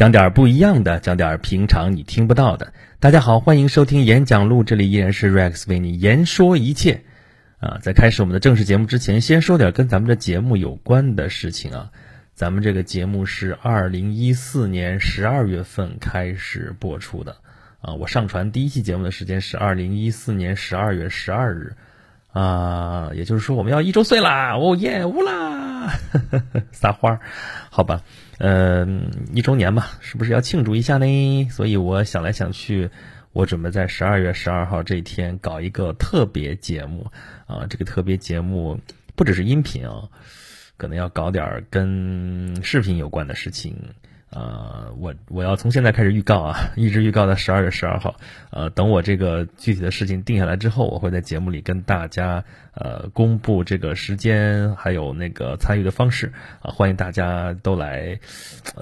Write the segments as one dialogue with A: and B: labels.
A: 讲点不一样的，讲点平常你听不到的。大家好，欢迎收听演讲录，这里依然是 Rex 为你言说一切。啊，在开始我们的正式节目之前，先说点跟咱们的节目有关的事情啊。咱们这个节目是二零一四年十二月份开始播出的啊。我上传第一期节目的时间是二零一四年十二月十二日啊，也就是说我们要一周岁啦！哦耶，乌啦，撒花，好吧。嗯，一周年嘛，是不是要庆祝一下呢？所以我想来想去，我准备在十二月十二号这一天搞一个特别节目啊。这个特别节目不只是音频啊，可能要搞点跟视频有关的事情。呃，我我要从现在开始预告啊，一直预告到十二月十二号。呃，等我这个具体的事情定下来之后，我会在节目里跟大家呃公布这个时间，还有那个参与的方式啊，欢迎大家都来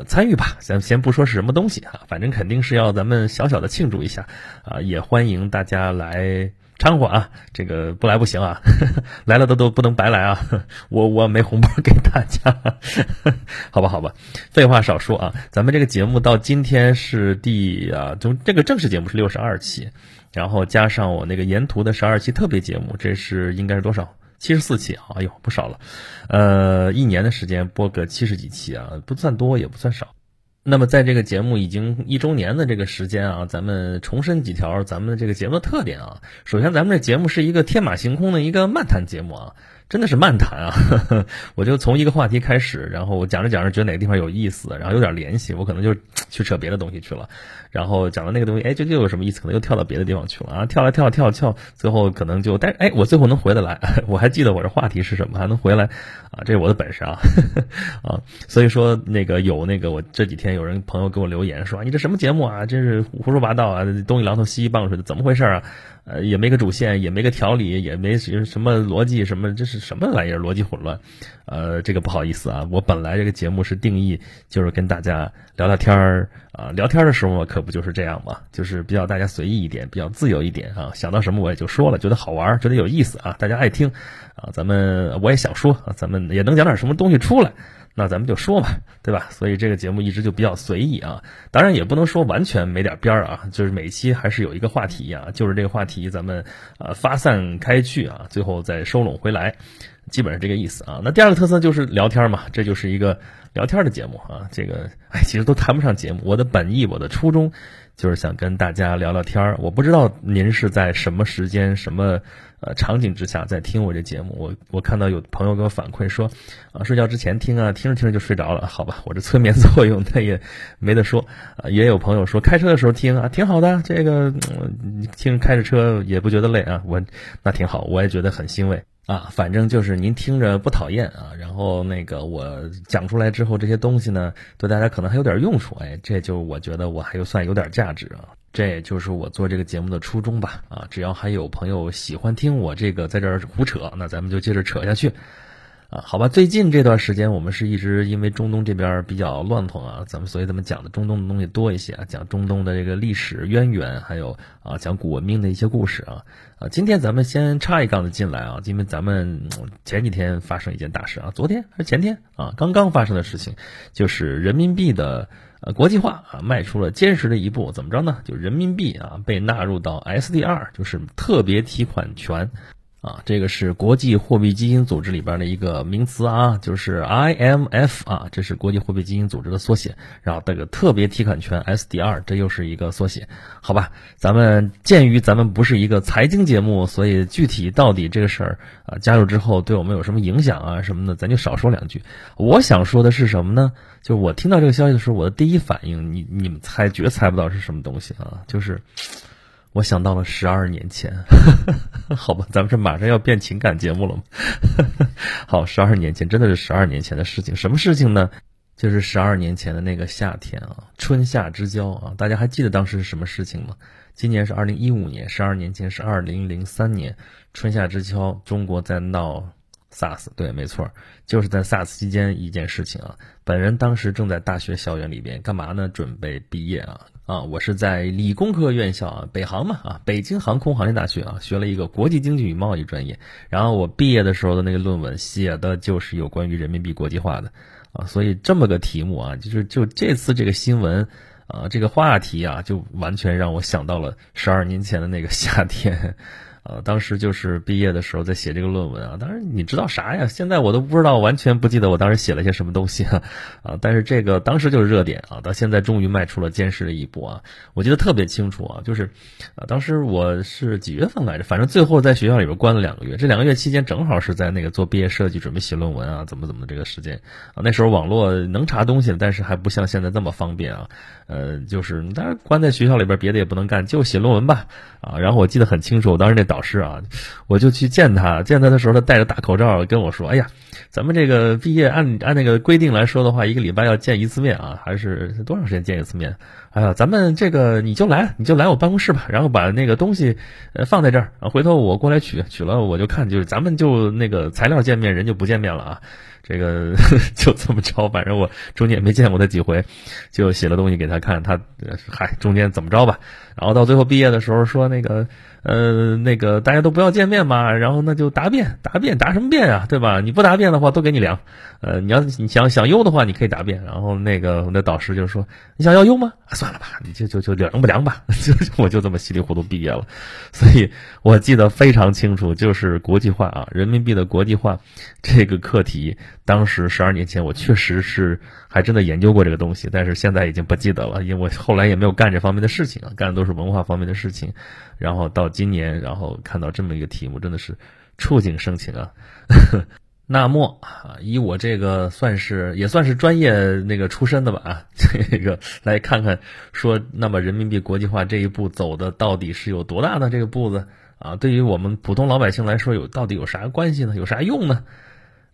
A: 参与吧。咱先不说是什么东西啊，反正肯定是要咱们小小的庆祝一下啊，也欢迎大家来。掺和啊，这个不来不行啊，来了的都不能白来啊！我我没红包给大家，好吧好吧，废话少说啊，咱们这个节目到今天是第啊，从这个正式节目是六十二期，然后加上我那个沿途的十二期特别节目，这是应该是多少？七十四期，哎呦不少了，呃，一年的时间播个七十几期啊，不算多也不算少。那么，在这个节目已经一周年的这个时间啊，咱们重申几条咱们的这个节目的特点啊。首先，咱们这节目是一个天马行空的一个漫谈节目啊。真的是漫谈啊！我就从一个话题开始，然后我讲着讲着觉得哪个地方有意思，然后有点联系，我可能就去扯别的东西去了。然后讲到那个东西，哎，这又有什么意思？可能又跳到别的地方去了啊！跳来跳跳跳，最后可能就，但是哎，我最后能回得来，我还记得我这话题是什么，还能回来啊！这是我的本事啊！啊，所以说那个有那个，我这几天有人朋友给我留言说，你这什么节目啊？真是胡说八道啊！东一榔头西一棒槌的，怎么回事啊？呃，也没个主线，也没个条理，也没什么逻辑，什么这是什么玩意儿？逻辑混乱。呃，这个不好意思啊，我本来这个节目是定义就是跟大家聊聊天儿啊，聊天的时候可不就是这样嘛，就是比较大家随意一点，比较自由一点啊，想到什么我也就说了，觉得好玩，觉得有意思啊，大家爱听啊，咱们我也想说啊，咱们也能讲点什么东西出来。那咱们就说嘛，对吧？所以这个节目一直就比较随意啊，当然也不能说完全没点边儿啊，就是每期还是有一个话题啊，就是这个话题咱们呃发散开去啊，最后再收拢回来，基本上这个意思啊。那第二个特色就是聊天嘛，这就是一个聊天的节目啊。这个哎，其实都谈不上节目，我的本意，我的初衷。就是想跟大家聊聊天儿，我不知道您是在什么时间、什么呃场景之下在听我这节目。我我看到有朋友给我反馈说，啊，睡觉之前听啊，听着听着就睡着了。好吧，我这催眠作用那也没得说。啊，也有朋友说开车的时候听啊，挺好的，这个听开着车也不觉得累啊。我那挺好，我也觉得很欣慰。啊，反正就是您听着不讨厌啊，然后那个我讲出来之后，这些东西呢，对大家可能还有点用处，哎，这就我觉得我还有算有点价值啊，这也就是我做这个节目的初衷吧，啊，只要还有朋友喜欢听我这个在这儿胡扯，那咱们就接着扯下去。啊，好吧，最近这段时间我们是一直因为中东这边比较乱腾啊，咱们所以咱们讲的中东的东西多一些啊，讲中东的这个历史渊源，还有啊讲古文明的一些故事啊啊，今天咱们先插一杠子进来啊，因为咱们前几天发生一件大事啊，昨天还是前天啊，刚刚发生的事情，就是人民币的国际化啊迈出了坚实的一步，怎么着呢？就人民币啊被纳入到 SDR，就是特别提款权。啊，这个是国际货币基金组织里边的一个名词啊，就是 IMF 啊，这是国际货币基金组织的缩写。然后这个特别提款权 SDR，这又是一个缩写。好吧，咱们鉴于咱们不是一个财经节目，所以具体到底这个事儿啊加入之后对我们有什么影响啊什么的，咱就少说两句。我想说的是什么呢？就是我听到这个消息的时候，我的第一反应，你你们猜绝猜不到是什么东西啊？就是。我想到了十二年前，好吧，咱们这马上要变情感节目了吗？好，十二年前真的是十二年前的事情，什么事情呢？就是十二年前的那个夏天啊，春夏之交啊，大家还记得当时是什么事情吗？今年是二零一五年，十二年前是二零零三年，春夏之交，中国在闹 SARS，对，没错，就是在 SARS 期间一件事情啊。本人当时正在大学校园里边干嘛呢？准备毕业啊。啊，我是在理工科院校啊，北航嘛啊，北京航空航天大学啊，学了一个国际经济与贸易专业。然后我毕业的时候的那个论文写的就是有关于人民币国际化的。啊，所以这么个题目啊，就是就这次这个新闻啊，这个话题啊，就完全让我想到了十二年前的那个夏天。呃，当时就是毕业的时候在写这个论文啊，当然你知道啥呀？现在我都不知道，完全不记得我当时写了些什么东西啊，啊，但是这个当时就是热点啊，到现在终于迈出了坚实的一步啊，我记得特别清楚啊，就是，啊，当时我是几月份来着？反正最后在学校里边关了两个月，这两个月期间正好是在那个做毕业设计、准备写论文啊，怎么怎么这个时间啊，那时候网络能查东西，但是还不像现在这么方便啊，呃，就是当然关在学校里边，别的也不能干，就写论文吧，啊，然后我记得很清楚，我当时那导。老师啊，我就去见他。见他的时候，他戴着大口罩跟我说：“哎呀，咱们这个毕业按按那个规定来说的话，一个礼拜要见一次面啊，还是多长时间见一次面？哎呀，咱们这个你就来，你就来我办公室吧，然后把那个东西呃放在这儿回头我过来取，取了我就看，就是咱们就那个材料见面，人就不见面了啊。”这个 就这么着，反正我中间也没见过他几回，就写了东西给他看，他嗨，中间怎么着吧？然后到最后毕业的时候说那个，呃，那个大家都不要见面嘛，然后那就答辩，答辩答什么辩啊，对吧？你不答辩的话都给你量，呃，你要你想想优的话，你可以答辩。然后那个我的导师就说，你想要优吗？算了吧，你就就就凉不凉吧，就我就这么稀里糊涂毕业了。所以我记得非常清楚，就是国际化啊，人民币的国际化这个课题。当时十二年前，我确实是还真的研究过这个东西，但是现在已经不记得了，因为我后来也没有干这方面的事情啊，干的都是文化方面的事情。然后到今年，然后看到这么一个题目，真的是触景生情啊。那么啊，以我这个算是也算是专业那个出身的吧啊，这个来看看说，那么人民币国际化这一步走的到底是有多大的？这个步子啊，对于我们普通老百姓来说，有到底有啥关系呢？有啥用呢？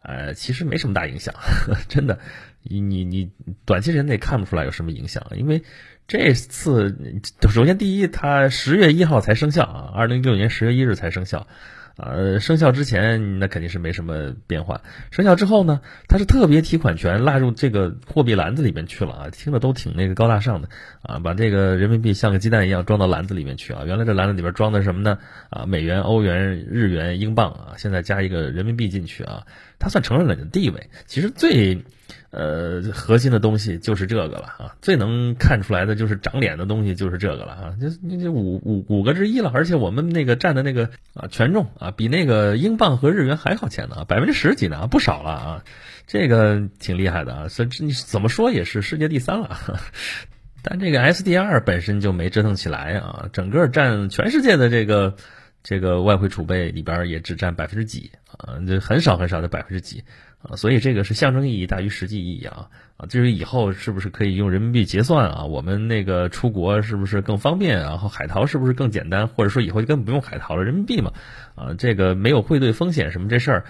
A: 呃，其实没什么大影响，真的，你你你短期间内看不出来有什么影响，因为这次首先第一，它十月一号才生效啊，二零一六年十月一日才生效。呃，生效之前那肯定是没什么变化，生效之后呢，它是特别提款权纳入这个货币篮子里面去了啊，听着都挺那个高大上的啊，把这个人民币像个鸡蛋一样装到篮子里面去啊，原来这篮子里边装的什么呢？啊，美元、欧元、日元、英镑啊，现在加一个人民币进去啊，它算承认了你的地位。其实最。呃，核心的东西就是这个了啊，最能看出来的就是长脸的东西就是这个了啊，就就五五五个之一了，而且我们那个占的那个啊权重啊，比那个英镑和日元还好钱呢，百分之十几呢，不少了啊，这个挺厉害的啊，所以你怎么说也是世界第三了，但这个 SDR 本身就没折腾起来啊，整个占全世界的这个这个外汇储备里边也只占百分之几啊，就很少很少的百分之几。啊，所以这个是象征意义大于实际意义啊啊！至于以后是不是可以用人民币结算啊？我们那个出国是不是更方便？然后海淘是不是更简单？或者说以后就根本不用海淘了，人民币嘛？啊，这个没有汇兑风险什么这事儿，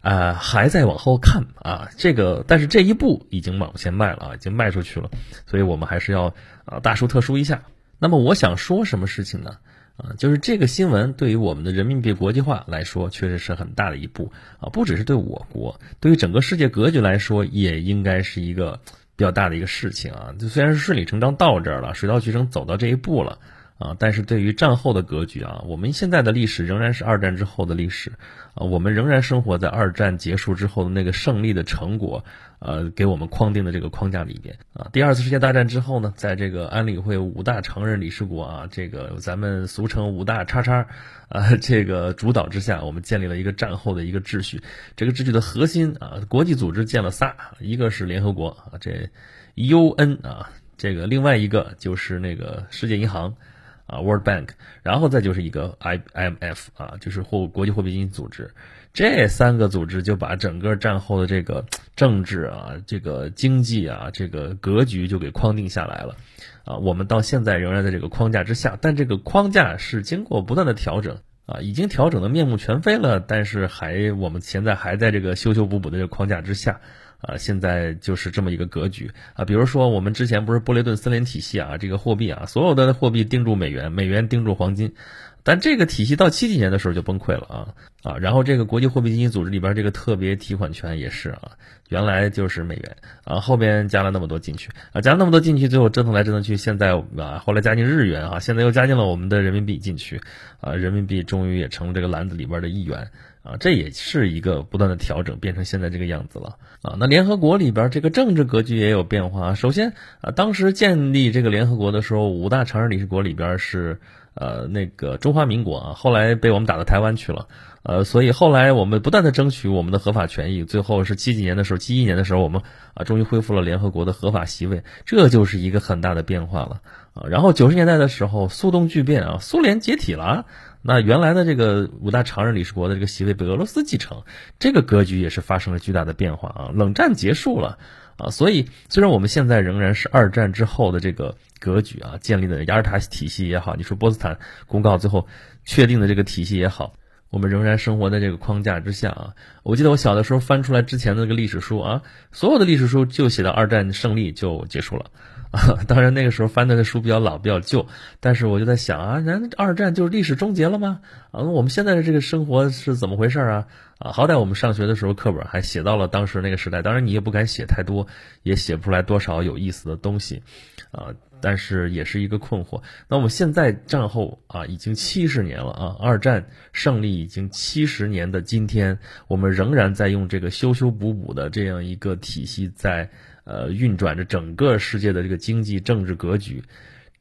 A: 啊，还在往后看啊。这个但是这一步已经往前迈了啊，已经迈出去了，所以我们还是要啊大书特书一下。那么我想说什么事情呢？啊，就是这个新闻对于我们的人民币国际化来说，确实是很大的一步啊！不只是对我国，对于整个世界格局来说，也应该是一个比较大的一个事情啊！就虽然是顺理成章到这儿了，水到渠成走到这一步了啊，但是对于战后的格局啊，我们现在的历史仍然是二战之后的历史啊，我们仍然生活在二战结束之后的那个胜利的成果。呃，给我们框定的这个框架里边啊，第二次世界大战之后呢，在这个安理会五大常任理事国啊，这个咱们俗称五大叉叉啊，这个主导之下，我们建立了一个战后的一个秩序。这个秩序的核心啊，国际组织建了仨，一个是联合国啊，这 UN 啊，这个另外一个就是那个世界银行啊，World Bank，然后再就是一个 IMF 啊，就是货国际货币基金组织。这三个组织就把整个战后的这个政治啊、这个经济啊、这个格局就给框定下来了，啊，我们到现在仍然在这个框架之下，但这个框架是经过不断的调整啊，已经调整的面目全非了，但是还我们现在还在这个修修补补的这个框架之下，啊，现在就是这么一个格局啊，比如说我们之前不是布雷顿森林体系啊，这个货币啊，所有的货币盯住美元，美元盯住黄金。但这个体系到七几年的时候就崩溃了啊啊！然后这个国际货币基金组织里边这个特别提款权也是啊，原来就是美元啊，后边加了那么多进去啊，加了那么多进去，最后折腾来折腾去，现在啊，后来加进日元啊，现在又加进了我们的人民币进去啊，人民币终于也成了这个篮子里边的一员啊，这也是一个不断的调整，变成现在这个样子了啊。那联合国里边这个政治格局也有变化。首先啊，当时建立这个联合国的时候，五大常任理事国里边是呃那个中华民国啊，后来被我们打到台湾去了，呃，所以后来我们不断的争取我们的合法权益，最后是七几年的时候，七一年的时候，我们啊终于恢复了联合国的合法席位，这就是一个很大的变化了啊。然后九十年代的时候，苏东剧变啊，苏联解体了。那原来的这个五大常任理事国的这个席位被俄罗斯继承，这个格局也是发生了巨大的变化啊！冷战结束了啊，所以虽然我们现在仍然是二战之后的这个格局啊，建立的雅尔塔体系也好，你说波茨坦公告最后确定的这个体系也好，我们仍然生活在这个框架之下啊。我记得我小的时候翻出来之前的那个历史书啊，所有的历史书就写到二战胜利就结束了。啊 当然，那个时候翻的那书比较老、比较旧，但是我就在想啊，那二战就是历史终结了吗？啊，我们现在的这个生活是怎么回事啊？啊，好歹我们上学的时候课本还写到了当时那个时代，当然你也不敢写太多，也写不出来多少有意思的东西，啊，但是也是一个困惑。那我们现在战后啊，已经七十年了啊，二战胜利已经七十年的今天，我们仍然在用这个修修补补的这样一个体系在。呃，运转着整个世界的这个经济政治格局，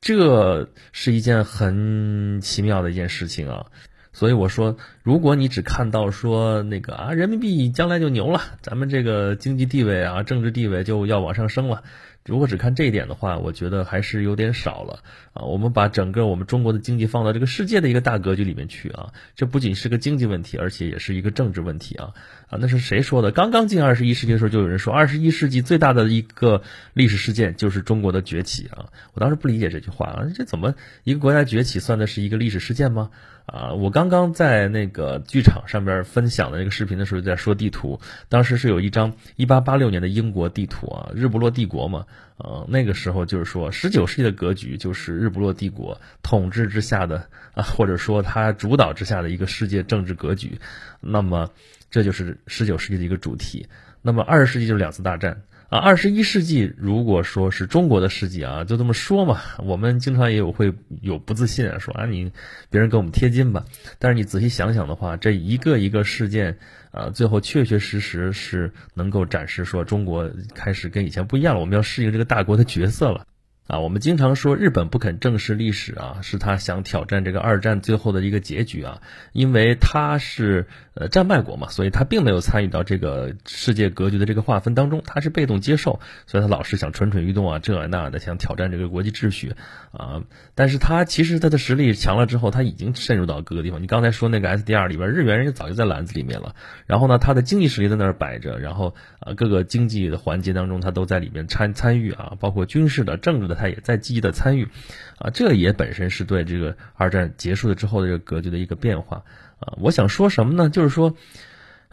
A: 这是一件很奇妙的一件事情啊。所以我说，如果你只看到说那个啊，人民币将来就牛了，咱们这个经济地位啊，政治地位就要往上升了。如果只看这一点的话，我觉得还是有点少了啊。我们把整个我们中国的经济放到这个世界的一个大格局里面去啊，这不仅是个经济问题，而且也是一个政治问题啊啊！那是谁说的？刚刚进二十一世纪的时候，就有人说二十一世纪最大的一个历史事件就是中国的崛起啊！我当时不理解这句话啊，这怎么一个国家崛起算的是一个历史事件吗？啊，我刚刚在那个剧场上边分享的那个视频的时候，在说地图，当时是有一张一八八六年的英国地图啊，日不落帝国嘛。呃，那个时候就是说，十九世纪的格局就是日不落帝国统治之下的啊，或者说它主导之下的一个世界政治格局。那么，这就是十九世纪的一个主题。那么，二十世纪就是两次大战。啊，二十一世纪如果说是中国的世纪啊，就这么说嘛。我们经常也有会有不自信啊，说啊你别人给我们贴金吧。但是你仔细想想的话，这一个一个事件，啊，最后确确实实是能够展示说中国开始跟以前不一样了，我们要适应这个大国的角色了。啊，我们经常说日本不肯正视历史啊，是他想挑战这个二战最后的一个结局啊，因为他是呃战败国嘛，所以他并没有参与到这个世界格局的这个划分当中，他是被动接受，所以他老是想蠢蠢欲动啊，这那的想挑战这个国际秩序啊，但是他其实他的实力强了之后，他已经渗入到各个地方。你刚才说那个 SDR 里边，日元人家早就在篮子里面了，然后呢，他的经济实力在那儿摆着，然后啊各个经济的环节当中他都在里面参参与啊，包括军事的、政治的。他也在积极的参与，啊，这也本身是对这个二战结束了之后的这个格局的一个变化，啊，我想说什么呢？就是说。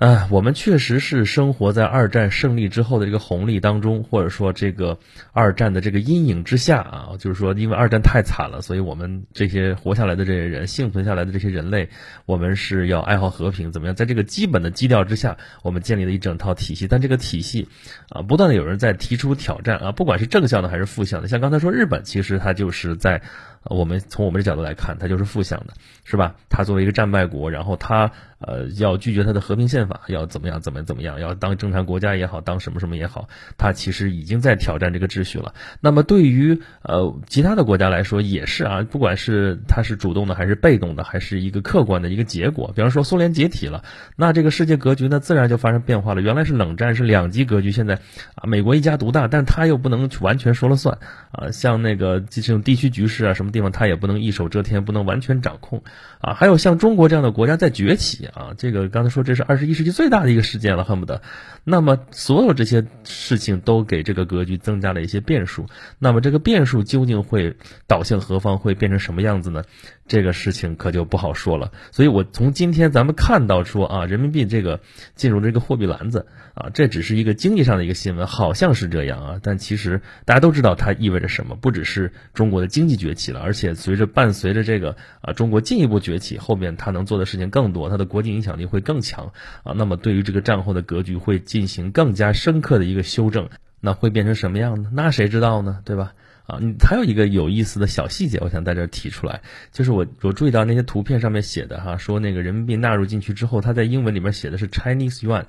A: 啊，我们确实是生活在二战胜利之后的这个红利当中，或者说这个二战的这个阴影之下啊。就是说，因为二战太惨了，所以我们这些活下来的这些人，幸存下来的这些人类，我们是要爱好和平，怎么样？在这个基本的基调之下，我们建立了一整套体系。但这个体系啊，不断的有人在提出挑战啊，不管是正向的还是负向的。像刚才说日本，其实它就是在。我们从我们的角度来看，它就是负向的，是吧？它作为一个战败国，然后它呃要拒绝它的和平宪法，要怎么样？怎么怎么样？要当正常国家也好，当什么什么也好，它其实已经在挑战这个秩序了。那么对于呃其他的国家来说也是啊，不管是它是主动的还是被动的，还是一个客观的一个结果。比方说苏联解体了，那这个世界格局呢自然就发生变化了。原来是冷战是两极格局，现在啊美国一家独大，但它又不能完全说了算啊，像那个这种地区局势啊什么。地方他也不能一手遮天，不能完全掌控啊。还有像中国这样的国家在崛起啊，这个刚才说这是二十一世纪最大的一个事件了，恨不得。那么所有这些事情都给这个格局增加了一些变数。那么这个变数究竟会导向何方，会变成什么样子呢？这个事情可就不好说了。所以我从今天咱们看到说啊，人民币这个进入这个货币篮子啊，这只是一个经济上的一个新闻，好像是这样啊。但其实大家都知道它意味着什么，不只是中国的经济崛起了。而且随着伴随着这个啊，中国进一步崛起，后面它能做的事情更多，它的国际影响力会更强啊。那么对于这个战后的格局会进行更加深刻的一个修正，那会变成什么样呢？那谁知道呢？对吧？啊，你还有一个有意思的小细节，我想在这儿提出来，就是我我注意到那些图片上面写的哈，说那个人民币纳入进去之后，它在英文里面写的是 Chinese yuan，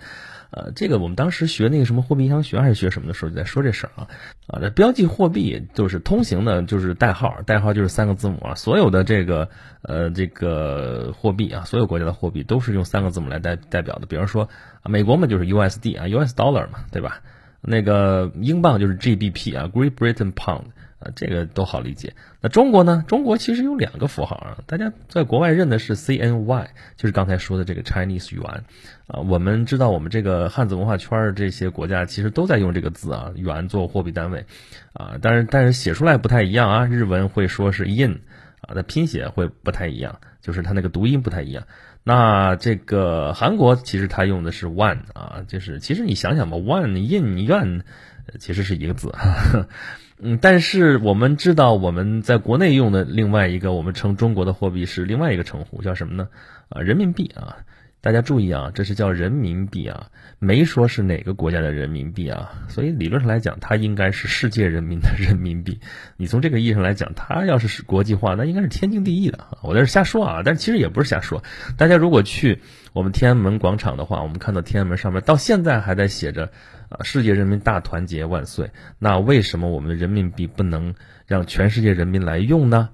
A: 呃，这个我们当时学那个什么货币银行学还是学什么的时候就在说这事儿啊，啊，这标记货币就是通行的，就是代号，代号就是三个字母啊，所有的这个呃这个货币啊，所有国家的货币都是用三个字母来代代表的，比方说，美国嘛就是 USD 啊，US Dollar 嘛，对吧？那个英镑就是 GBP 啊，Great Britain Pound 啊，这个都好理解。那中国呢？中国其实有两个符号啊，大家在国外认的是 CNY，就是刚才说的这个 Chinese yuan 啊。我们知道，我们这个汉字文化圈儿这些国家其实都在用这个字啊，元做货币单位啊。但是但是写出来不太一样啊，日文会说是 yin 啊，那拼写会不太一样，就是它那个读音不太一样。那这个韩国其实它用的是 one 啊，就是其实你想想吧，one yin yuan 其实是一个字，嗯，但是我们知道我们在国内用的另外一个我们称中国的货币是另外一个称呼，叫什么呢？啊，人民币啊。大家注意啊，这是叫人民币啊，没说是哪个国家的人民币啊，所以理论上来讲，它应该是世界人民的 人民币。你从这个意义上来讲，它要是国际化，那应该是天经地义的。我在这瞎说啊，但其实也不是瞎说。大家如果去我们天安门广场的话，我们看到天安门上面到现在还在写着“啊，世界人民大团结万岁”。那为什么我们的人民币不能让全世界人民来用呢？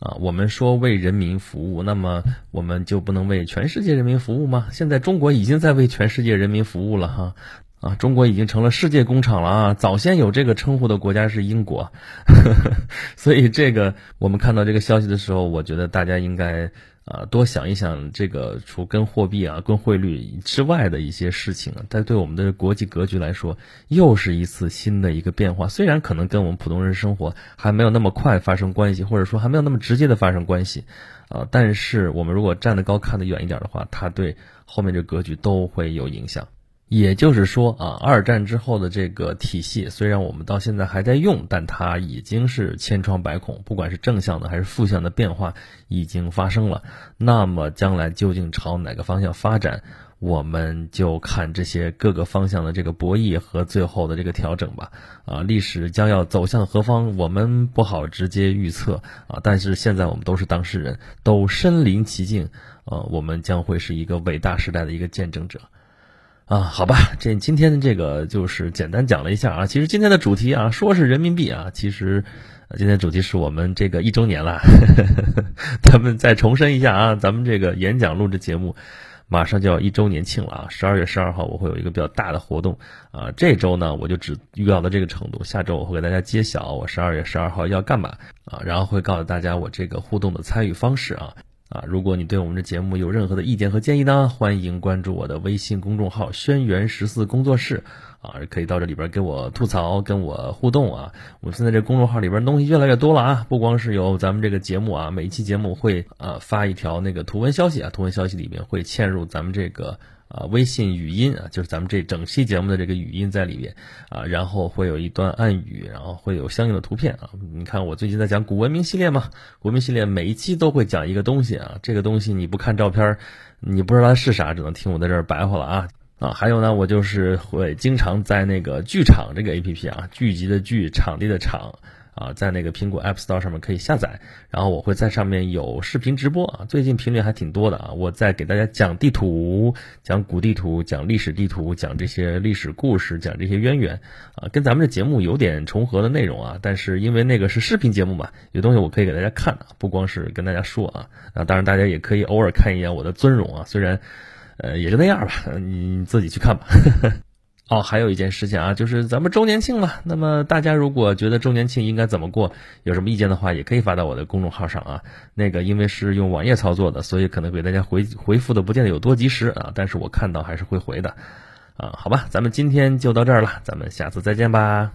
A: 啊，我们说为人民服务，那么我们就不能为全世界人民服务吗？现在中国已经在为全世界人民服务了哈，啊，中国已经成了世界工厂了啊！早先有这个称呼的国家是英国，所以这个我们看到这个消息的时候，我觉得大家应该。啊，多想一想这个除跟货币啊、跟汇率之外的一些事情啊，但对我们的国际格局来说，又是一次新的一个变化。虽然可能跟我们普通人生活还没有那么快发生关系，或者说还没有那么直接的发生关系，啊，但是我们如果站得高、看得远一点的话，它对后面这格局都会有影响。也就是说啊，二战之后的这个体系，虽然我们到现在还在用，但它已经是千疮百孔，不管是正向的还是负向的变化已经发生了。那么将来究竟朝哪个方向发展，我们就看这些各个方向的这个博弈和最后的这个调整吧。啊，历史将要走向何方，我们不好直接预测啊。但是现在我们都是当事人，都身临其境，呃，我们将会是一个伟大时代的一个见证者。啊，好吧，这今天的这个就是简单讲了一下啊。其实今天的主题啊，说是人民币啊，其实今天主题是我们这个一周年了。咱们再重申一下啊，咱们这个演讲录制节目马上就要一周年庆了啊。十二月十二号我会有一个比较大的活动啊。这周呢，我就只预告到这个程度，下周我会给大家揭晓我十二月十二号要干嘛啊，然后会告诉大家我这个互动的参与方式啊。啊，如果你对我们的节目有任何的意见和建议呢，欢迎关注我的微信公众号“轩辕十四工作室”，啊，可以到这里边跟我吐槽、跟我互动啊。我现在这公众号里边东西越来越多了啊，不光是有咱们这个节目啊，每一期节目会啊发一条那个图文消息啊，图文消息里面会嵌入咱们这个。啊，微信语音啊，就是咱们这整期节目的这个语音在里边啊，然后会有一段暗语，然后会有相应的图片啊。你看我最近在讲古文明系列嘛，古文明系列每一期都会讲一个东西啊，这个东西你不看照片，你不知道它是啥，只能听我在这儿白话了啊啊。还有呢，我就是会经常在那个剧场这个 A P P 啊，聚集的剧，场地的场。啊，在那个苹果 App Store 上面可以下载，然后我会在上面有视频直播啊，最近频率还挺多的啊。我在给大家讲地图，讲古地图，讲历史地图，讲这些历史故事，讲这些渊源啊，跟咱们的节目有点重合的内容啊。但是因为那个是视频节目嘛，有东西我可以给大家看啊，不光是跟大家说啊。啊，当然大家也可以偶尔看一眼我的尊容啊，虽然，呃，也就那样吧，你自己去看吧。呵 呵哦，还有一件事情啊，就是咱们周年庆嘛。那么大家如果觉得周年庆应该怎么过，有什么意见的话，也可以发到我的公众号上啊。那个因为是用网页操作的，所以可能给大家回回复的不见得有多及时啊。但是我看到还是会回的，啊，好吧，咱们今天就到这儿了，咱们下次再见吧。